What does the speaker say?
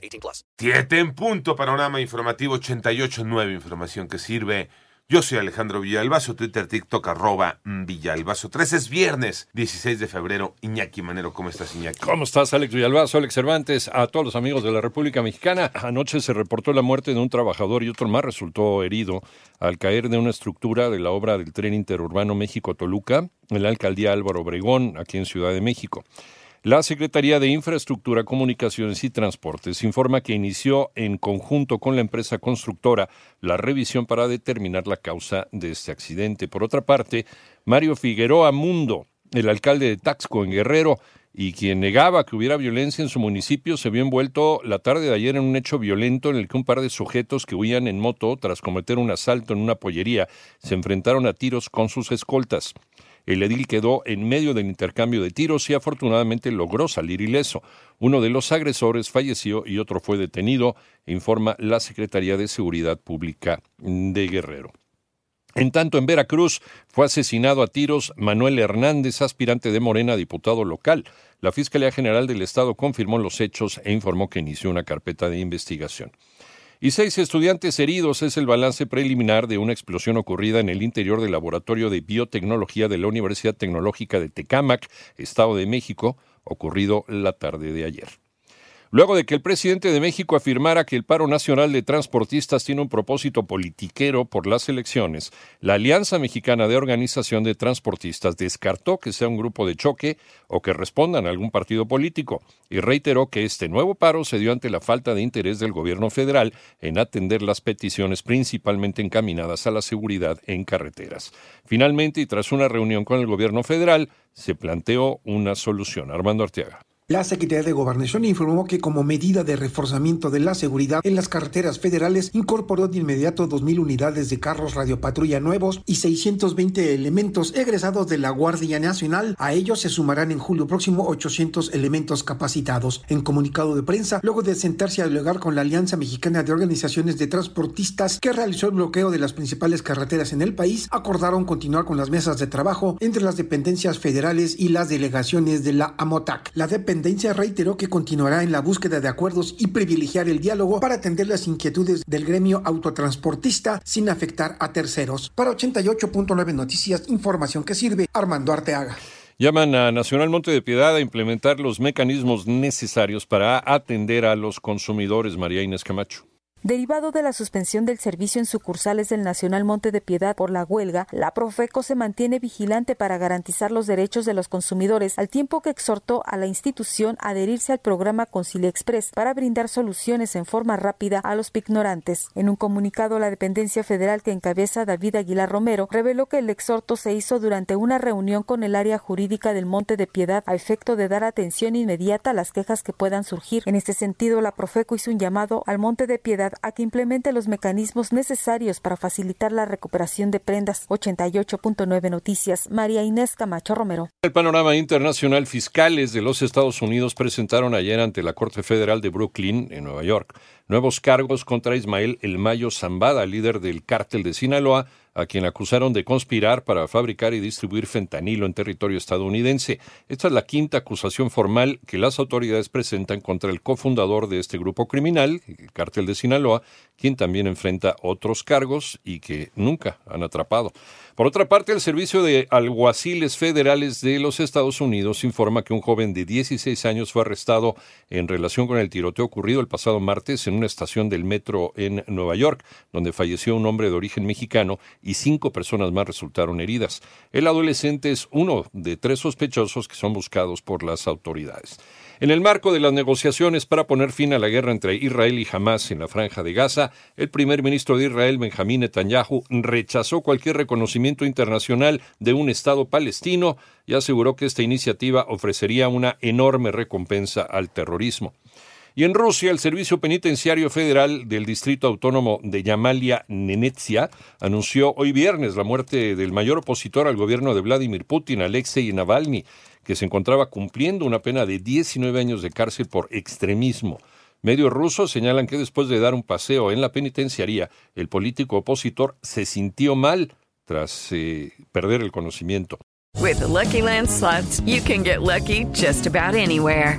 18 plus. Siete en punto, panorama informativo 88.9, información que sirve. Yo soy Alejandro Villalbazo, Twitter, TikTok, arroba Villalbazo. 3 es viernes, 16 de febrero. Iñaki Manero, ¿cómo estás, Iñaki? ¿Cómo estás, Alex Villalbazo, Alex Cervantes? A todos los amigos de la República Mexicana. Anoche se reportó la muerte de un trabajador y otro más resultó herido al caer de una estructura de la obra del tren interurbano México-Toluca en la alcaldía Álvaro Obregón, aquí en Ciudad de México. La Secretaría de Infraestructura, Comunicaciones y Transportes informa que inició en conjunto con la empresa constructora la revisión para determinar la causa de este accidente. Por otra parte, Mario Figueroa Mundo, el alcalde de Taxco en Guerrero, y quien negaba que hubiera violencia en su municipio se vio envuelto la tarde de ayer en un hecho violento en el que un par de sujetos que huían en moto tras cometer un asalto en una pollería se enfrentaron a tiros con sus escoltas. El edil quedó en medio del intercambio de tiros y afortunadamente logró salir ileso. Uno de los agresores falleció y otro fue detenido, informa la Secretaría de Seguridad Pública de Guerrero. En tanto, en Veracruz fue asesinado a tiros Manuel Hernández, aspirante de Morena, diputado local. La Fiscalía General del Estado confirmó los hechos e informó que inició una carpeta de investigación y seis estudiantes heridos es el balance preliminar de una explosión ocurrida en el interior del Laboratorio de Biotecnología de la Universidad Tecnológica de Tecámac, Estado de México, ocurrido la tarde de ayer. Luego de que el presidente de México afirmara que el paro nacional de transportistas tiene un propósito politiquero por las elecciones, la Alianza Mexicana de Organización de Transportistas descartó que sea un grupo de choque o que respondan a algún partido político y reiteró que este nuevo paro se dio ante la falta de interés del gobierno federal en atender las peticiones principalmente encaminadas a la seguridad en carreteras. Finalmente, y tras una reunión con el gobierno federal, se planteó una solución. Armando Arteaga. La Secretaría de Gobernación informó que como medida de reforzamiento de la seguridad en las carreteras federales incorporó de inmediato 2.000 unidades de carros radiopatrulla nuevos y 620 elementos egresados de la Guardia Nacional. A ellos se sumarán en julio próximo 800 elementos capacitados. En comunicado de prensa, luego de sentarse a dialogar con la Alianza Mexicana de Organizaciones de Transportistas que realizó el bloqueo de las principales carreteras en el país, acordaron continuar con las mesas de trabajo entre las dependencias federales y las delegaciones de la AMOTAC. La dependencia dependencia reiteró que continuará en la búsqueda de acuerdos y privilegiar el diálogo para atender las inquietudes del gremio autotransportista sin afectar a terceros. Para 88.9 Noticias, información que sirve Armando Arteaga. Llaman a Nacional Monte de Piedad a implementar los mecanismos necesarios para atender a los consumidores. María Inés Camacho. Derivado de la suspensión del servicio en sucursales del Nacional Monte de Piedad por la huelga, la Profeco se mantiene vigilante para garantizar los derechos de los consumidores, al tiempo que exhortó a la institución a adherirse al programa Concilia Express para brindar soluciones en forma rápida a los ignorantes. En un comunicado, la dependencia federal que encabeza David Aguilar Romero reveló que el exhorto se hizo durante una reunión con el área jurídica del Monte de Piedad a efecto de dar atención inmediata a las quejas que puedan surgir. En este sentido, la Profeco hizo un llamado al Monte de Piedad a que implemente los mecanismos necesarios para facilitar la recuperación de prendas. 88.9 Noticias. María Inés Camacho Romero. El panorama internacional fiscales de los Estados Unidos presentaron ayer ante la Corte Federal de Brooklyn, en Nueva York, nuevos cargos contra Ismael El Mayo Zambada, líder del cártel de Sinaloa, a quien acusaron de conspirar para fabricar y distribuir fentanilo en territorio estadounidense. Esta es la quinta acusación formal que las autoridades presentan contra el cofundador de este grupo criminal, el cártel de Sinaloa, quien también enfrenta otros cargos y que nunca han atrapado. Por otra parte, el Servicio de Alguaciles Federales de los Estados Unidos informa que un joven de 16 años fue arrestado en relación con el tiroteo ocurrido el pasado martes en una estación del metro en Nueva York, donde falleció un hombre de origen mexicano y cinco personas más resultaron heridas. El adolescente es uno de tres sospechosos que son buscados por las autoridades. En el marco de las negociaciones para poner fin a la guerra entre Israel y Hamas en la franja de Gaza, el primer ministro de Israel, Benjamín Netanyahu, rechazó cualquier reconocimiento internacional de un Estado palestino y aseguró que esta iniciativa ofrecería una enorme recompensa al terrorismo. Y en Rusia, el Servicio Penitenciario Federal del Distrito Autónomo de Yamalia Nenetsia anunció hoy viernes la muerte del mayor opositor al gobierno de Vladimir Putin, Alexei Navalny, que se encontraba cumpliendo una pena de 19 años de cárcel por extremismo. Medios rusos señalan que después de dar un paseo en la penitenciaría, el político opositor se sintió mal tras eh, perder el conocimiento. With Lucky Land you can get lucky just about anywhere.